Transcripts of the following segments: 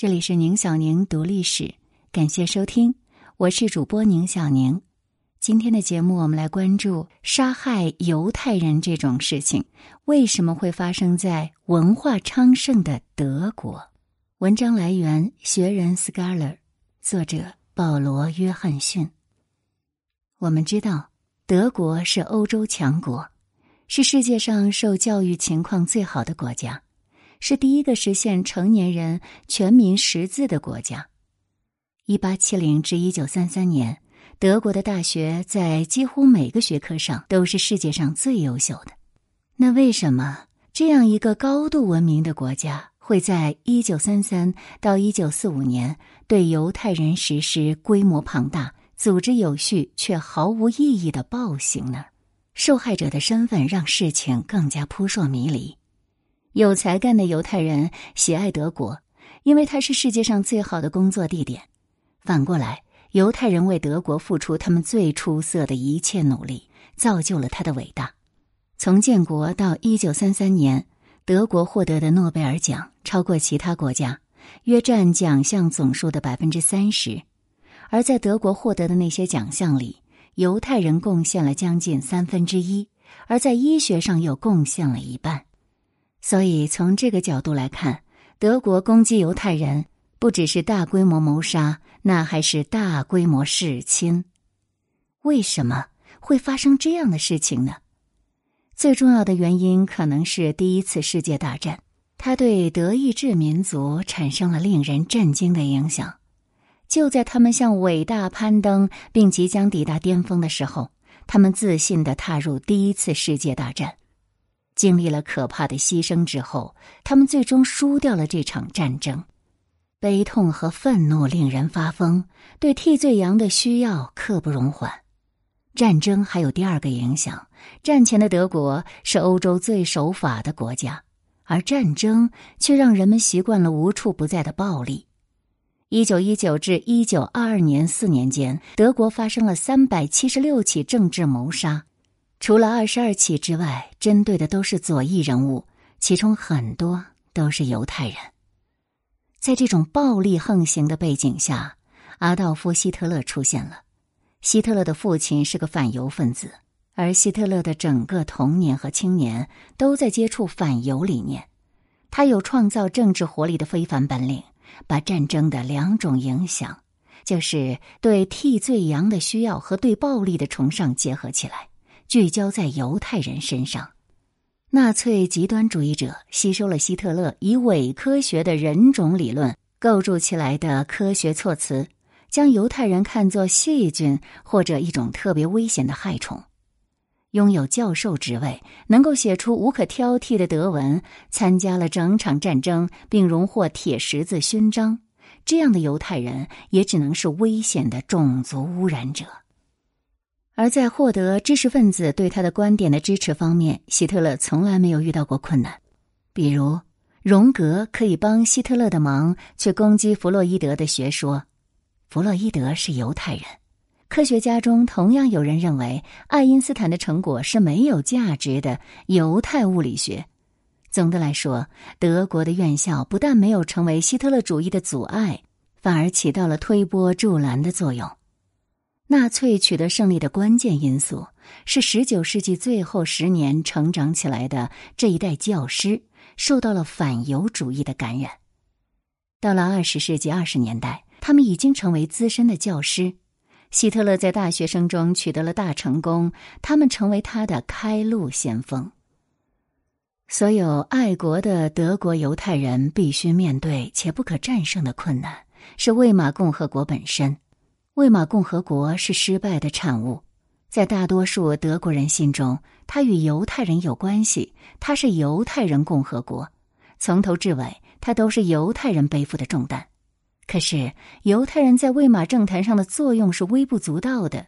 这里是宁小宁读历史，感谢收听，我是主播宁小宁。今天的节目，我们来关注杀害犹太人这种事情为什么会发生在文化昌盛的德国。文章来源：学人 Scholar，作者保罗·约翰逊。我们知道，德国是欧洲强国，是世界上受教育情况最好的国家。是第一个实现成年人全民识字的国家。一八七零至一九三三年，德国的大学在几乎每个学科上都是世界上最优秀的。那为什么这样一个高度文明的国家会在一九三三到一九四五年对犹太人实施规模庞大、组织有序却毫无意义的暴行呢？受害者的身份让事情更加扑朔迷离。有才干的犹太人喜爱德国，因为它是世界上最好的工作地点。反过来，犹太人为德国付出他们最出色的一切努力，造就了他的伟大。从建国到一九三三年，德国获得的诺贝尔奖超过其他国家，约占奖项总数的百分之三十。而在德国获得的那些奖项里，犹太人贡献了将近三分之一，而在医学上又贡献了一半。所以，从这个角度来看，德国攻击犹太人不只是大规模谋杀，那还是大规模弑亲。为什么会发生这样的事情呢？最重要的原因可能是第一次世界大战，它对德意志民族产生了令人震惊的影响。就在他们向伟大攀登并即将抵达巅峰的时候，他们自信的踏入第一次世界大战。经历了可怕的牺牲之后，他们最终输掉了这场战争。悲痛和愤怒令人发疯，对替罪羊的需要刻不容缓。战争还有第二个影响：战前的德国是欧洲最守法的国家，而战争却让人们习惯了无处不在的暴力。一九一九至一九二二年四年间，德国发生了三百七十六起政治谋杀。除了二十二起之外，针对的都是左翼人物，其中很多都是犹太人。在这种暴力横行的背景下，阿道夫·希特勒出现了。希特勒的父亲是个反犹分子，而希特勒的整个童年和青年都在接触反犹理念。他有创造政治活力的非凡本领，把战争的两种影响，就是对替罪羊的需要和对暴力的崇尚结合起来。聚焦在犹太人身上，纳粹极端主义者吸收了希特勒以伪科学的人种理论构筑起来的科学措辞，将犹太人看作细菌或者一种特别危险的害虫。拥有教授职位、能够写出无可挑剔的德文、参加了整场战争并荣获铁十字勋章，这样的犹太人也只能是危险的种族污染者。而在获得知识分子对他的观点的支持方面，希特勒从来没有遇到过困难。比如，荣格可以帮希特勒的忙，去攻击弗洛伊德的学说。弗洛伊德是犹太人。科学家中同样有人认为，爱因斯坦的成果是没有价值的犹太物理学。总的来说，德国的院校不但没有成为希特勒主义的阻碍，反而起到了推波助澜的作用。纳粹取得胜利的关键因素是十九世纪最后十年成长起来的这一代教师受到了反犹主义的感染。到了二十世纪二十年代，他们已经成为资深的教师。希特勒在大学生中取得了大成功，他们成为他的开路先锋。所有爱国的德国犹太人必须面对且不可战胜的困难，是魏玛共和国本身。魏玛共和国是失败的产物，在大多数德国人心中，它与犹太人有关系。它是犹太人共和国，从头至尾，它都是犹太人背负的重担。可是，犹太人在魏玛政坛上的作用是微不足道的。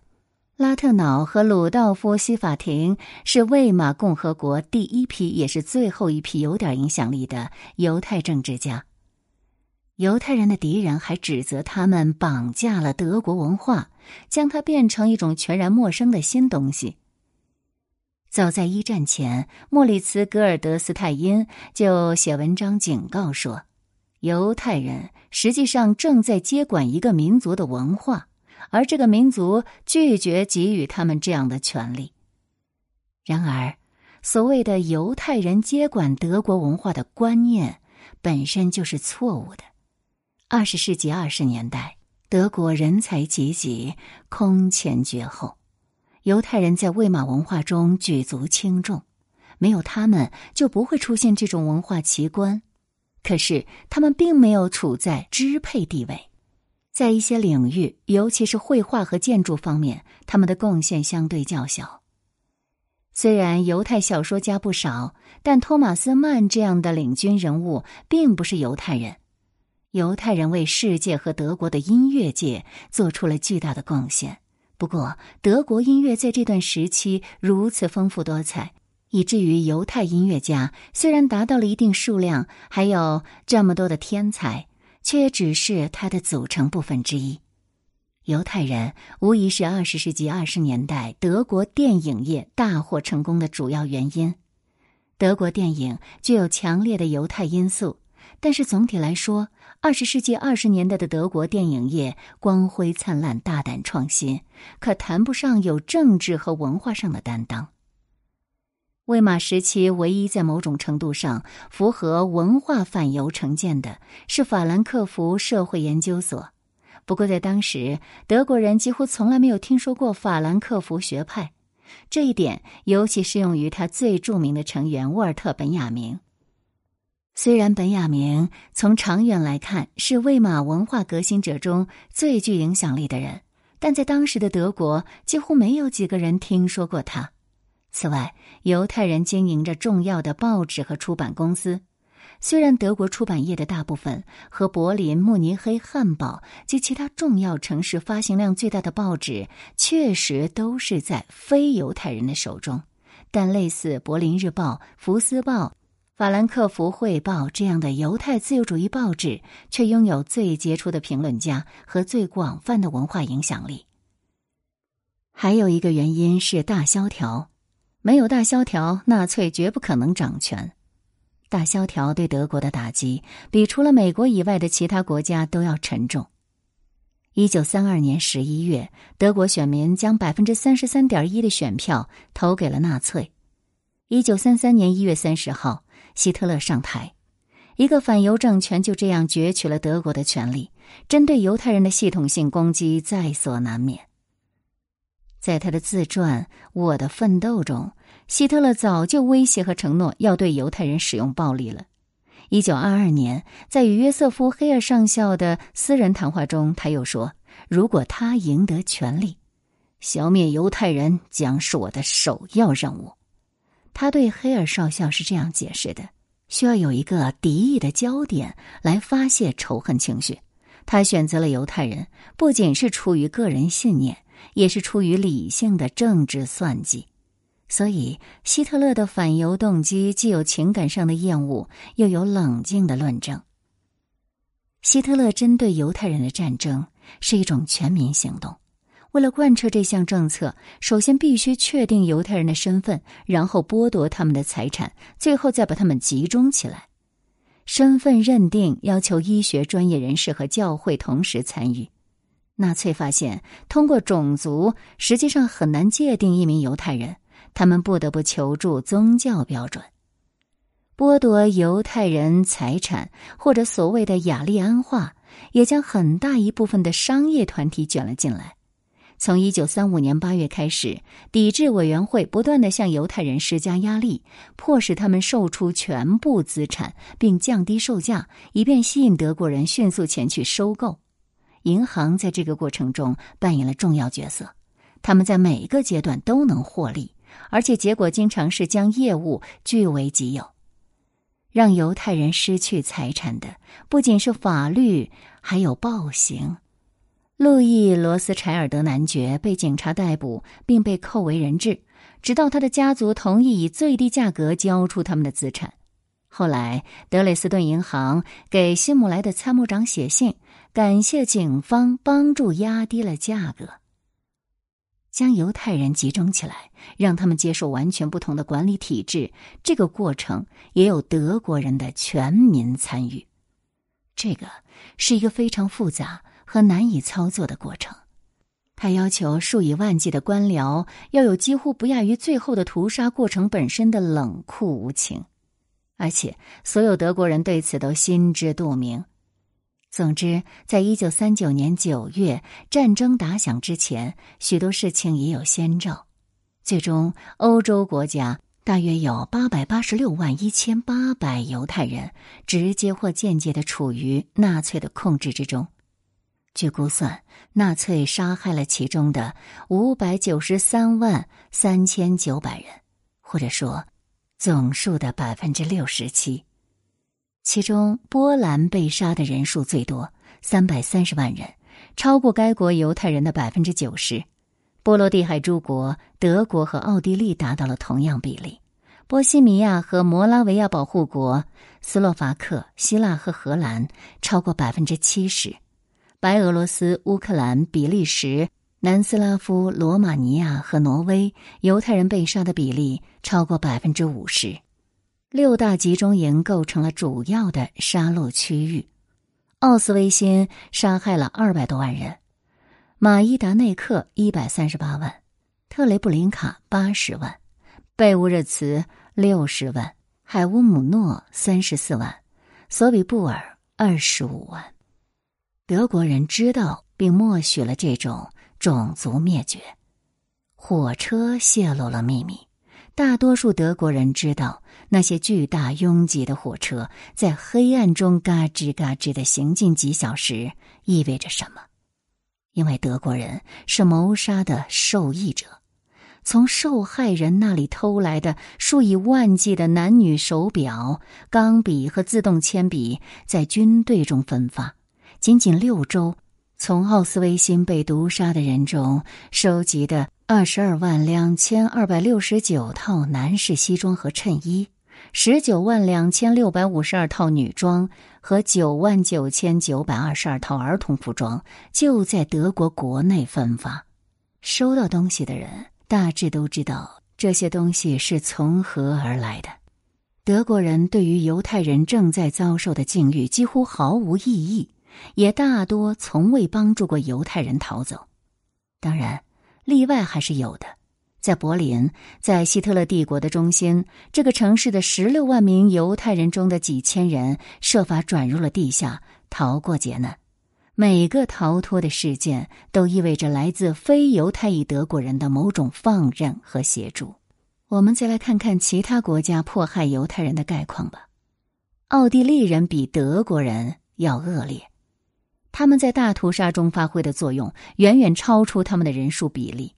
拉特瑙和鲁道夫·西法廷是魏玛共和国第一批，也是最后一批有点影响力的犹太政治家。犹太人的敌人还指责他们绑架了德国文化，将它变成一种全然陌生的新东西。早在一战前，莫里茨·格尔德斯泰因就写文章警告说，犹太人实际上正在接管一个民族的文化，而这个民族拒绝给予他们这样的权利。然而，所谓的犹太人接管德国文化的观念本身就是错误的。二十世纪二十年代，德国人才济济，空前绝后，犹太人在魏玛文化中举足轻重，没有他们就不会出现这种文化奇观。可是，他们并没有处在支配地位，在一些领域，尤其是绘画和建筑方面，他们的贡献相对较小。虽然犹太小说家不少，但托马斯曼这样的领军人物并不是犹太人。犹太人为世界和德国的音乐界做出了巨大的贡献。不过，德国音乐在这段时期如此丰富多彩。以至于犹太音乐家虽然达到了一定数量，还有这么多的天才，却也只是它的组成部分之一。犹太人无疑是二十世纪二十年代德国电影业大获成功的主要原因。德国电影具有强烈的犹太因素，但是总体来说，二十世纪二十年代的德国电影业光辉灿烂、大胆创新，可谈不上有政治和文化上的担当。魏玛时期唯一在某种程度上符合文化反犹成见的是法兰克福社会研究所。不过，在当时，德国人几乎从来没有听说过法兰克福学派。这一点尤其适用于他最著名的成员沃尔特·本雅明。虽然本雅明从长远来看是魏玛文化革新者中最具影响力的人，但在当时的德国几乎没有几个人听说过他。此外，犹太人经营着重要的报纸和出版公司。虽然德国出版业的大部分和柏林、慕尼黑、汉堡及其他重要城市发行量最大的报纸确实都是在非犹太人的手中，但类似《柏林日报》《福斯报》《法兰克福汇报》这样的犹太自由主义报纸，却拥有最杰出的评论家和最广泛的文化影响力。还有一个原因是大萧条。没有大萧条，纳粹绝不可能掌权。大萧条对德国的打击比除了美国以外的其他国家都要沉重。一九三二年十一月，德国选民将百分之三十三点一的选票投给了纳粹。一九三三年一月三十号，希特勒上台，一个反犹政权就这样攫取了德国的权利。针对犹太人的系统性攻击在所难免。在他的自传《我的奋斗》中，希特勒早就威胁和承诺要对犹太人使用暴力了。一九二二年，在与约瑟夫·黑尔上校的私人谈话中，他又说：“如果他赢得权力，消灭犹太人将是我的首要任务。”他对黑尔少校是这样解释的：“需要有一个敌意的焦点来发泄仇恨情绪。他选择了犹太人，不仅是出于个人信念。”也是出于理性的政治算计，所以希特勒的反犹动机既有情感上的厌恶，又有冷静的论证。希特勒针对犹太人的战争是一种全民行动，为了贯彻这项政策，首先必须确定犹太人的身份，然后剥夺他们的财产，最后再把他们集中起来。身份认定要求医学专业人士和教会同时参与。纳粹发现，通过种族实际上很难界定一名犹太人，他们不得不求助宗教标准，剥夺犹太人财产，或者所谓的雅利安化，也将很大一部分的商业团体卷了进来。从一九三五年八月开始，抵制委员会不断的向犹太人施加压力，迫使他们售出全部资产，并降低售价，以便吸引德国人迅速前去收购。银行在这个过程中扮演了重要角色，他们在每一个阶段都能获利，而且结果经常是将业务据为己有。让犹太人失去财产的不仅是法律，还有暴行。路易·罗斯柴尔德男爵被警察逮捕，并被扣为人质，直到他的家族同意以最低价格交出他们的资产。后来，德累斯顿银行给希姆莱的参谋长写信。感谢警方帮助压低了价格，将犹太人集中起来，让他们接受完全不同的管理体制。这个过程也有德国人的全民参与。这个是一个非常复杂和难以操作的过程。他要求数以万计的官僚要有几乎不亚于最后的屠杀过程本身的冷酷无情，而且所有德国人对此都心知肚明。总之，在一九三九年九月战争打响之前，许多事情已有先兆。最终，欧洲国家大约有八百八十六万一千八百犹太人直接或间接的处于纳粹的控制之中。据估算，纳粹杀害了其中的五百九十三万三千九百人，或者说，总数的百分之六十七。其中，波兰被杀的人数最多，三百三十万人，超过该国犹太人的百分之九十。波罗的海诸国，德国和奥地利达到了同样比例。波西米亚和摩拉维亚保护国、斯洛伐克、希腊和荷兰超过百分之七十。白俄罗斯、乌克兰、比利时、南斯拉夫、罗马尼亚和挪威犹太人被杀的比例超过百分之五十。六大集中营构成了主要的杀戮区域。奥斯威辛杀害了二百多万人，马伊达内克一百三十八万，特雷布林卡八十万，贝乌热茨六十万，海乌姆诺三十四万，索比布尔二十五万。德国人知道并默许了这种种族灭绝。火车泄露了秘密。大多数德国人知道，那些巨大拥挤的火车在黑暗中嘎吱嘎吱的行进几小时意味着什么，因为德国人是谋杀的受益者，从受害人那里偷来的数以万计的男女手表、钢笔和自动铅笔在军队中分发。仅仅六周，从奥斯威辛被毒杀的人中收集的二十二万两千二百六十九套男士西装和衬衣，十九万两千六百五十二套女装和九万九千九百二十二套儿童服装，就在德国国内分发。收到东西的人大致都知道这些东西是从何而来的。德国人对于犹太人正在遭受的境遇几乎毫无异议。也大多从未帮助过犹太人逃走，当然，例外还是有的。在柏林，在希特勒帝国的中心，这个城市的十六万名犹太人中的几千人设法转入了地下，逃过劫难。每个逃脱的事件都意味着来自非犹太裔德国人的某种放任和协助。我们再来看看其他国家迫害犹太人的概况吧。奥地利人比德国人要恶劣。他们在大屠杀中发挥的作用远远超出他们的人数比例。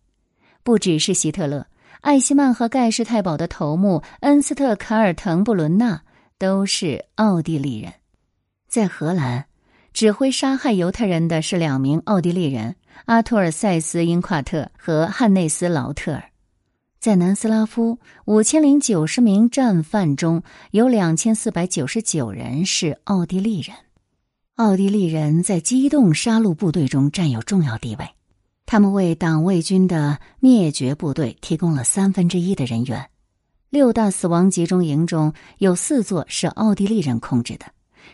不只是希特勒、艾希曼和盖世太保的头目恩斯特·卡尔滕布伦纳都是奥地利人。在荷兰，指挥杀害犹太人的是两名奥地利人：阿托尔·塞斯·因夸特和汉内斯·劳特尔。在南斯拉夫，五千零九十名战犯中有两千四百九十九人是奥地利人。奥地利人在机动杀戮部队中占有重要地位，他们为党卫军的灭绝部队提供了三分之一的人员。六大死亡集中营中有四座是奥地利人控制的，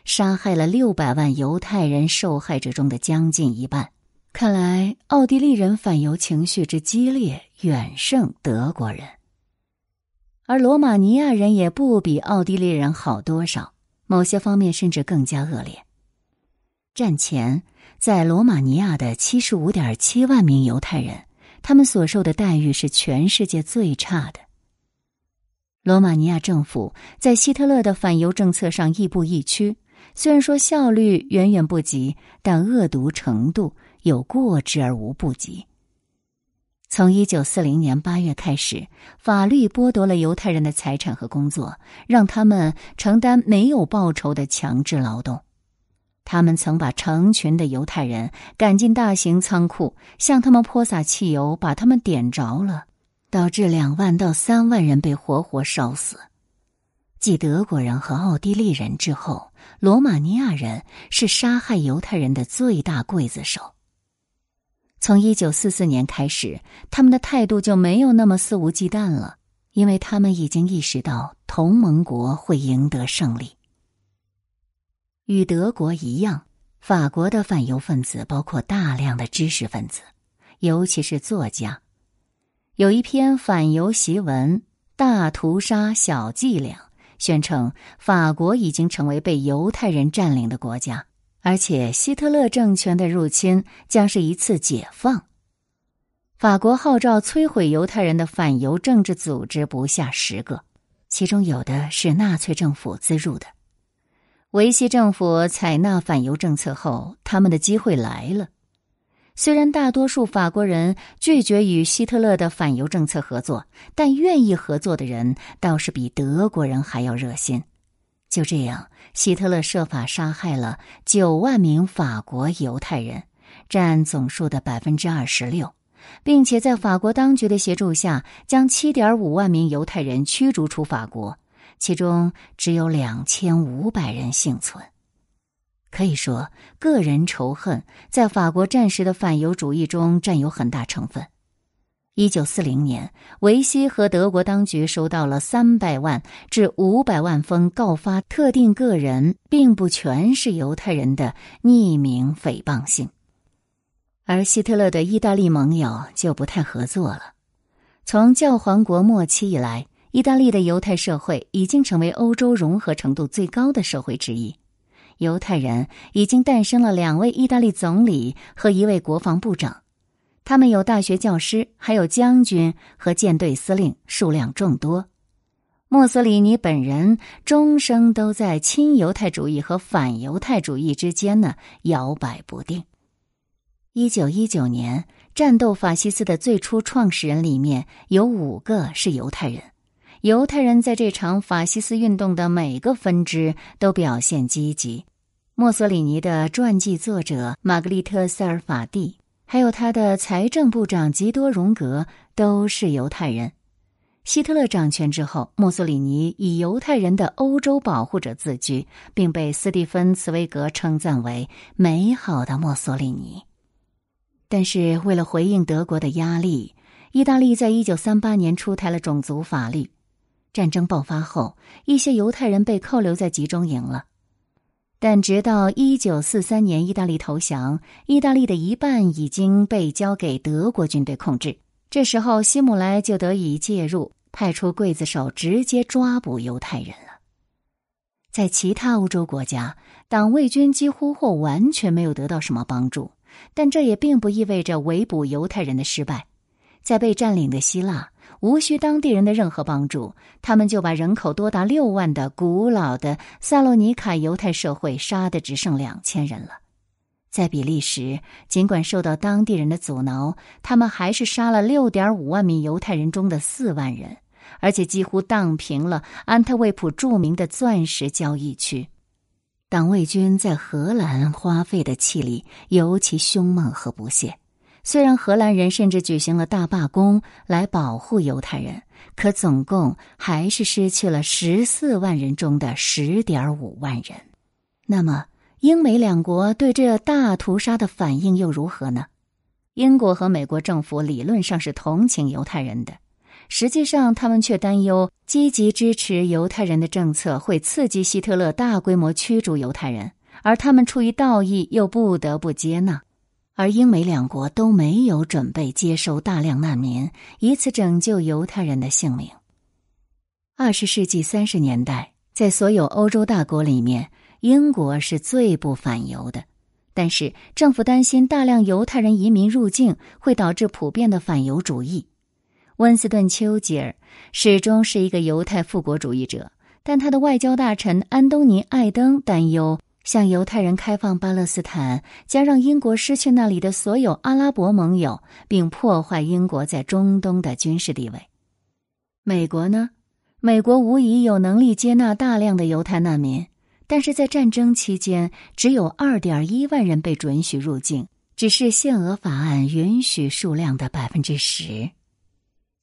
杀害了六百万犹太人受害者中的将近一半。看来，奥地利人反犹情绪之激烈远胜德国人，而罗马尼亚人也不比奥地利人好多少，某些方面甚至更加恶劣。战前，在罗马尼亚的七十五点七万名犹太人，他们所受的待遇是全世界最差的。罗马尼亚政府在希特勒的反犹政策上亦步亦趋，虽然说效率远远不及，但恶毒程度有过之而无不及。从一九四零年八月开始，法律剥夺了犹太人的财产和工作，让他们承担没有报酬的强制劳动。他们曾把成群的犹太人赶进大型仓库，向他们泼洒汽油，把他们点着了，导致两万到三万人被活活烧死。继德国人和奥地利人之后，罗马尼亚人是杀害犹太人的最大刽子手。从一九四四年开始，他们的态度就没有那么肆无忌惮了，因为他们已经意识到同盟国会赢得胜利。与德国一样，法国的反犹分子包括大量的知识分子，尤其是作家。有一篇反犹檄文《大屠杀小伎俩》，宣称法国已经成为被犹太人占领的国家，而且希特勒政权的入侵将是一次解放。法国号召摧毁犹太人的反犹政治组织不下十个，其中有的是纳粹政府资助的。维希政府采纳反犹政策后，他们的机会来了。虽然大多数法国人拒绝与希特勒的反犹政策合作，但愿意合作的人倒是比德国人还要热心。就这样，希特勒设法杀害了九万名法国犹太人，占总数的百分之二十六，并且在法国当局的协助下，将七点五万名犹太人驱逐出法国，其中只有两千五百人幸存。可以说，个人仇恨在法国战时的反犹主义中占有很大成分。一九四零年，维希和德国当局收到了三百万至五百万封告发特定个人并不全是犹太人的匿名诽谤信，而希特勒的意大利盟友就不太合作了。从教皇国末期以来，意大利的犹太社会已经成为欧洲融合程度最高的社会之一。犹太人已经诞生了两位意大利总理和一位国防部长，他们有大学教师，还有将军和舰队司令，数量众多。墨索里尼本人终生都在亲犹太主义和反犹太主义之间呢摇摆不定。一九一九年，战斗法西斯的最初创始人里面有五个是犹太人。犹太人在这场法西斯运动的每个分支都表现积极。墨索里尼的传记作者玛格丽特·塞尔法蒂，还有他的财政部长吉多·荣格都是犹太人。希特勒掌权之后，墨索里尼以犹太人的欧洲保护者自居，并被斯蒂芬·茨威格称赞为“美好的墨索里尼”。但是，为了回应德国的压力，意大利在一九三八年出台了种族法律。战争爆发后，一些犹太人被扣留在集中营了。但直到一九四三年，意大利投降，意大利的一半已经被交给德国军队控制。这时候，希姆莱就得以介入，派出刽子手直接抓捕犹太人了。在其他欧洲国家，党卫军几乎或完全没有得到什么帮助，但这也并不意味着围捕犹太人的失败。在被占领的希腊。无需当地人的任何帮助，他们就把人口多达六万的古老的萨洛尼卡犹太社会杀得只剩两千人了。在比利时，尽管受到当地人的阻挠，他们还是杀了六点五万名犹太人中的四万人，而且几乎荡平了安特卫普著名的钻石交易区。党卫军在荷兰花费的气力尤其凶猛和不懈。虽然荷兰人甚至举行了大罢工来保护犹太人，可总共还是失去了十四万人中的十点五万人。那么，英美两国对这大屠杀的反应又如何呢？英国和美国政府理论上是同情犹太人的，实际上他们却担忧积极支持犹太人的政策会刺激希特勒大规模驱逐犹太人，而他们出于道义又不得不接纳。而英美两国都没有准备接收大量难民，以此拯救犹太人的性命。二十世纪三十年代，在所有欧洲大国里面，英国是最不反犹的。但是政府担心大量犹太人移民入境会导致普遍的反犹主义。温斯顿·丘吉尔始终是一个犹太复国主义者，但他的外交大臣安东尼·艾登担忧。向犹太人开放巴勒斯坦，将让英国失去那里的所有阿拉伯盟友，并破坏英国在中东的军事地位。美国呢？美国无疑有能力接纳大量的犹太难民，但是在战争期间，只有二点一万人被准许入境，只是限额法案允许数量的百分之十。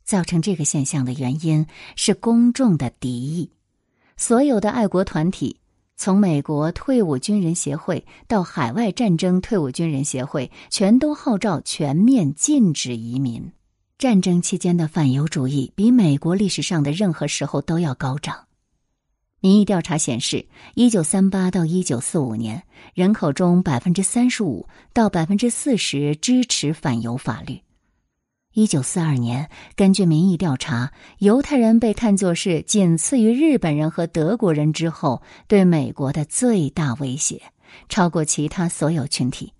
造成这个现象的原因是公众的敌意，所有的爱国团体。从美国退伍军人协会到海外战争退伍军人协会，全都号召全面禁止移民。战争期间的反犹主义比美国历史上的任何时候都要高涨。民意调查显示，一九三八到一九四五年，人口中百分之三十五到百分之四十支持反犹法律。一九四二年，根据民意调查，犹太人被看作是仅次于日本人和德国人之后对美国的最大威胁，超过其他所有群体。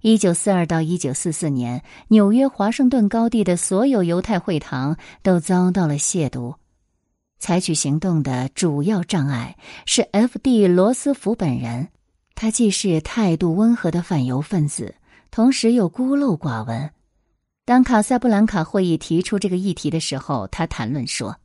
一九四二到一九四四年，纽约华盛顿高地的所有犹太会堂都遭到了亵渎。采取行动的主要障碍是 F.D. 罗斯福本人，他既是态度温和的反犹分子，同时又孤陋寡闻。当卡萨布兰卡会议提出这个议题的时候，他谈论说：“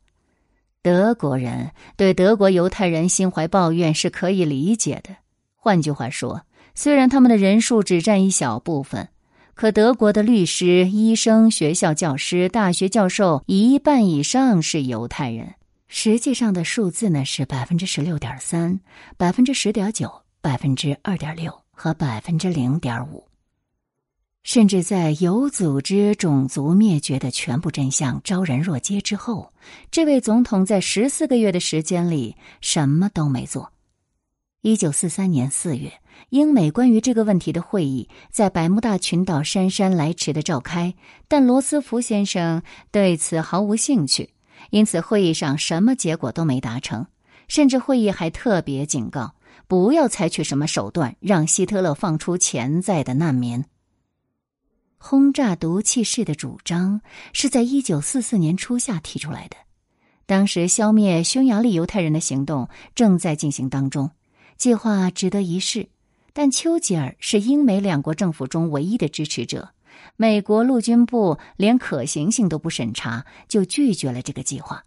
德国人对德国犹太人心怀抱怨是可以理解的。换句话说，虽然他们的人数只占一小部分，可德国的律师、医生、学校教师、大学教授一半以上是犹太人。”实际上的数字呢是百分之十六点三、百分之十点九、百分之二点六和百分之零点五。甚至在有组织种族灭绝的全部真相昭然若揭之后，这位总统在十四个月的时间里什么都没做。一九四三年四月，英美关于这个问题的会议在百慕大群岛姗姗来迟的召开，但罗斯福先生对此毫无兴趣。因此，会议上什么结果都没达成，甚至会议还特别警告不要采取什么手段让希特勒放出潜在的难民。轰炸毒气室的主张是在一九四四年初夏提出来的，当时消灭匈牙利犹太人的行动正在进行当中，计划值得一试，但丘吉尔是英美两国政府中唯一的支持者。美国陆军部连可行性都不审查，就拒绝了这个计划，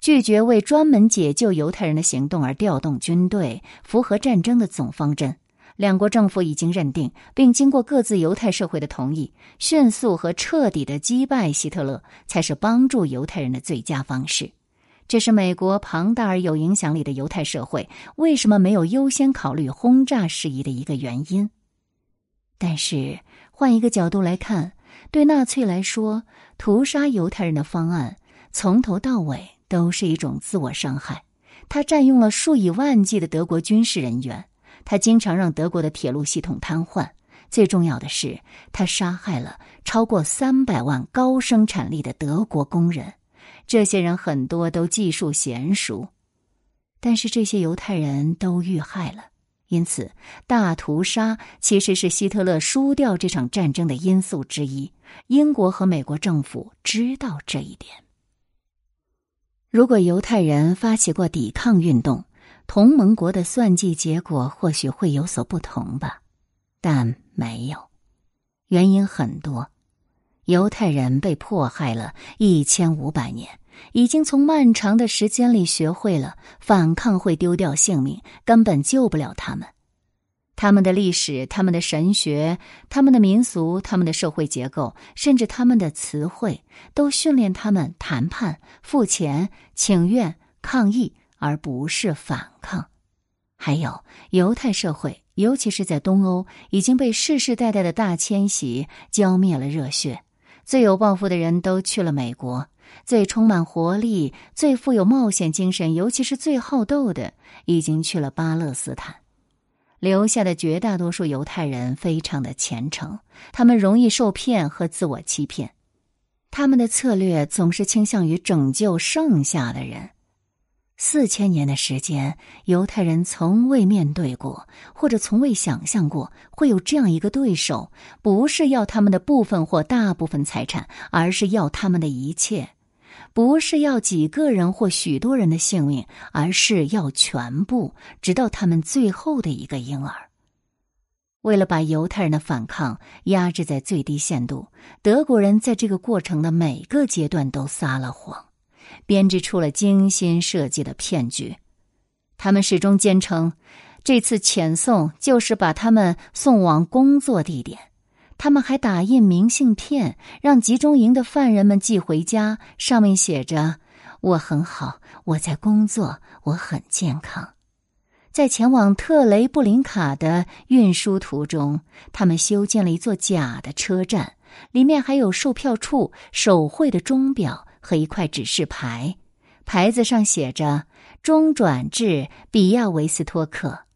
拒绝为专门解救犹太人的行动而调动军队，符合战争的总方针。两国政府已经认定，并经过各自犹太社会的同意，迅速和彻底的击败希特勒才是帮助犹太人的最佳方式。这是美国庞大而有影响力的犹太社会为什么没有优先考虑轰炸事宜的一个原因。但是。换一个角度来看，对纳粹来说，屠杀犹太人的方案从头到尾都是一种自我伤害。他占用了数以万计的德国军事人员，他经常让德国的铁路系统瘫痪。最重要的是，他杀害了超过三百万高生产力的德国工人。这些人很多都技术娴熟，但是这些犹太人都遇害了。因此，大屠杀其实是希特勒输掉这场战争的因素之一。英国和美国政府知道这一点。如果犹太人发起过抵抗运动，同盟国的算计结果或许会有所不同吧，但没有。原因很多，犹太人被迫害了一千五百年。已经从漫长的时间里学会了反抗会丢掉性命，根本救不了他们。他们的历史、他们的神学、他们的民俗、他们的社会结构，甚至他们的词汇，都训练他们谈判、付钱、请愿、抗议，而不是反抗。还有犹太社会，尤其是在东欧，已经被世世代代的大迁徙浇灭了热血。最有抱负的人都去了美国。最充满活力、最富有冒险精神，尤其是最好斗的，已经去了巴勒斯坦。留下的绝大多数犹太人非常的虔诚，他们容易受骗和自我欺骗，他们的策略总是倾向于拯救剩下的人。四千年的时间，犹太人从未面对过，或者从未想象过会有这样一个对手，不是要他们的部分或大部分财产，而是要他们的一切。不是要几个人或许多人的性命，而是要全部，直到他们最后的一个婴儿。为了把犹太人的反抗压制在最低限度，德国人在这个过程的每个阶段都撒了谎，编织出了精心设计的骗局。他们始终坚称，这次遣送就是把他们送往工作地点。他们还打印明信片，让集中营的犯人们寄回家，上面写着：“我很好，我在工作，我很健康。”在前往特雷布林卡的运输途中，他们修建了一座假的车站，里面还有售票处、手绘的钟表和一块指示牌。牌子上写着“中转至比亚维斯托克”。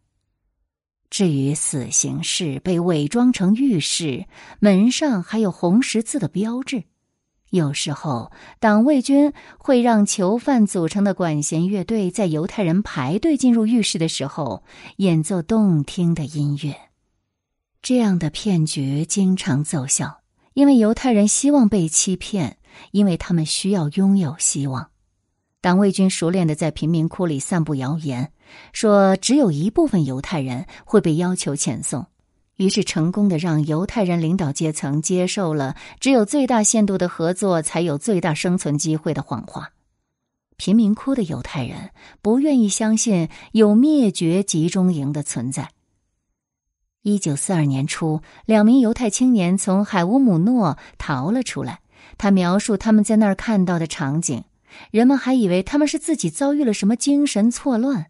至于死刑室被伪装成浴室，门上还有红十字的标志。有时候，党卫军会让囚犯组成的管弦乐队在犹太人排队进入浴室的时候演奏动听的音乐。这样的骗局经常奏效，因为犹太人希望被欺骗，因为他们需要拥有希望。党卫军熟练的在贫民窟里散布谣言，说只有一部分犹太人会被要求遣送，于是成功的让犹太人领导阶层接受了只有最大限度的合作才有最大生存机会的谎话。贫民窟的犹太人不愿意相信有灭绝集中营的存在。一九四二年初，两名犹太青年从海乌姆诺逃了出来，他描述他们在那儿看到的场景。人们还以为他们是自己遭遇了什么精神错乱，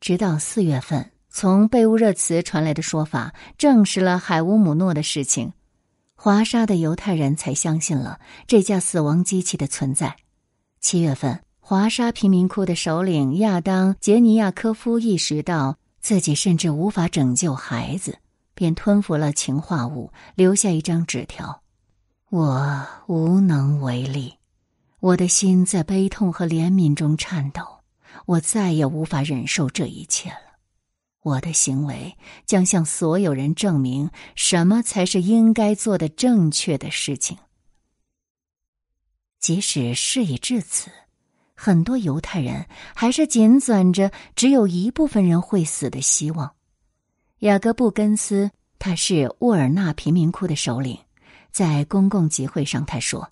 直到四月份，从贝乌热茨传来的说法证实了海乌姆诺的事情，华沙的犹太人才相信了这架死亡机器的存在。七月份，华沙贫民窟的首领亚当·杰尼亚科夫意识到自己甚至无法拯救孩子，便吞服了氰化物，留下一张纸条：“我无能为力。”我的心在悲痛和怜悯中颤抖，我再也无法忍受这一切了。我的行为将向所有人证明什么才是应该做的正确的事情。即使事已至此，很多犹太人还是紧攥着只有一部分人会死的希望。雅各布根斯，他是沃尔纳贫民窟的首领，在公共集会上他说。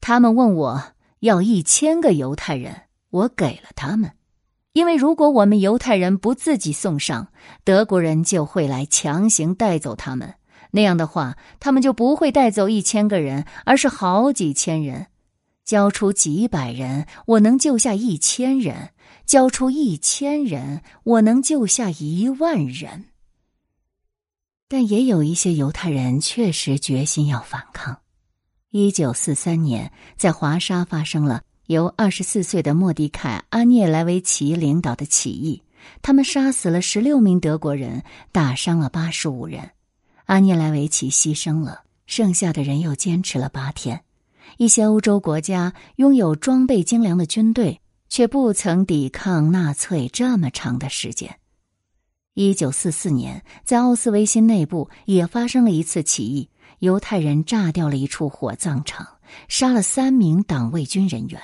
他们问我要一千个犹太人，我给了他们，因为如果我们犹太人不自己送上，德国人就会来强行带走他们。那样的话，他们就不会带走一千个人，而是好几千人。交出几百人，我能救下一千人；交出一千人，我能救下一万人。但也有一些犹太人确实决心要反抗。一九四三年，在华沙发生了由二十四岁的莫迪凯·阿涅莱维奇领导的起义。他们杀死了十六名德国人，打伤了八十五人。阿涅莱维奇牺牲了，剩下的人又坚持了八天。一些欧洲国家拥有装备精良的军队，却不曾抵抗纳粹这么长的时间。一九四四年，在奥斯维辛内部也发生了一次起义。犹太人炸掉了一处火葬场，杀了三名党卫军人员。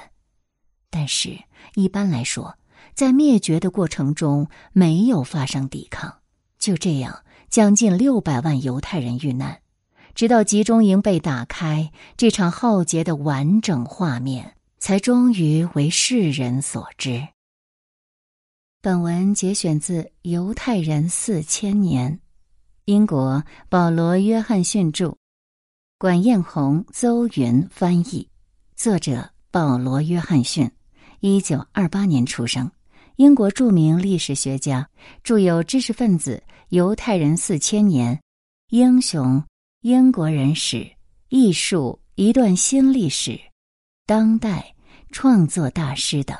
但是，一般来说，在灭绝的过程中没有发生抵抗。就这样，将近六百万犹太人遇难，直到集中营被打开，这场浩劫的完整画面才终于为世人所知。本文节选自《犹太人四千年》，英国保罗·约翰逊著。管彦宏、邹云翻译，作者保罗·约翰逊，一九二八年出生，英国著名历史学家，著有《知识分子》《犹太人四千年》《英雄》《英国人史》《艺术》《一段新历史》《当代》《创作大师》等。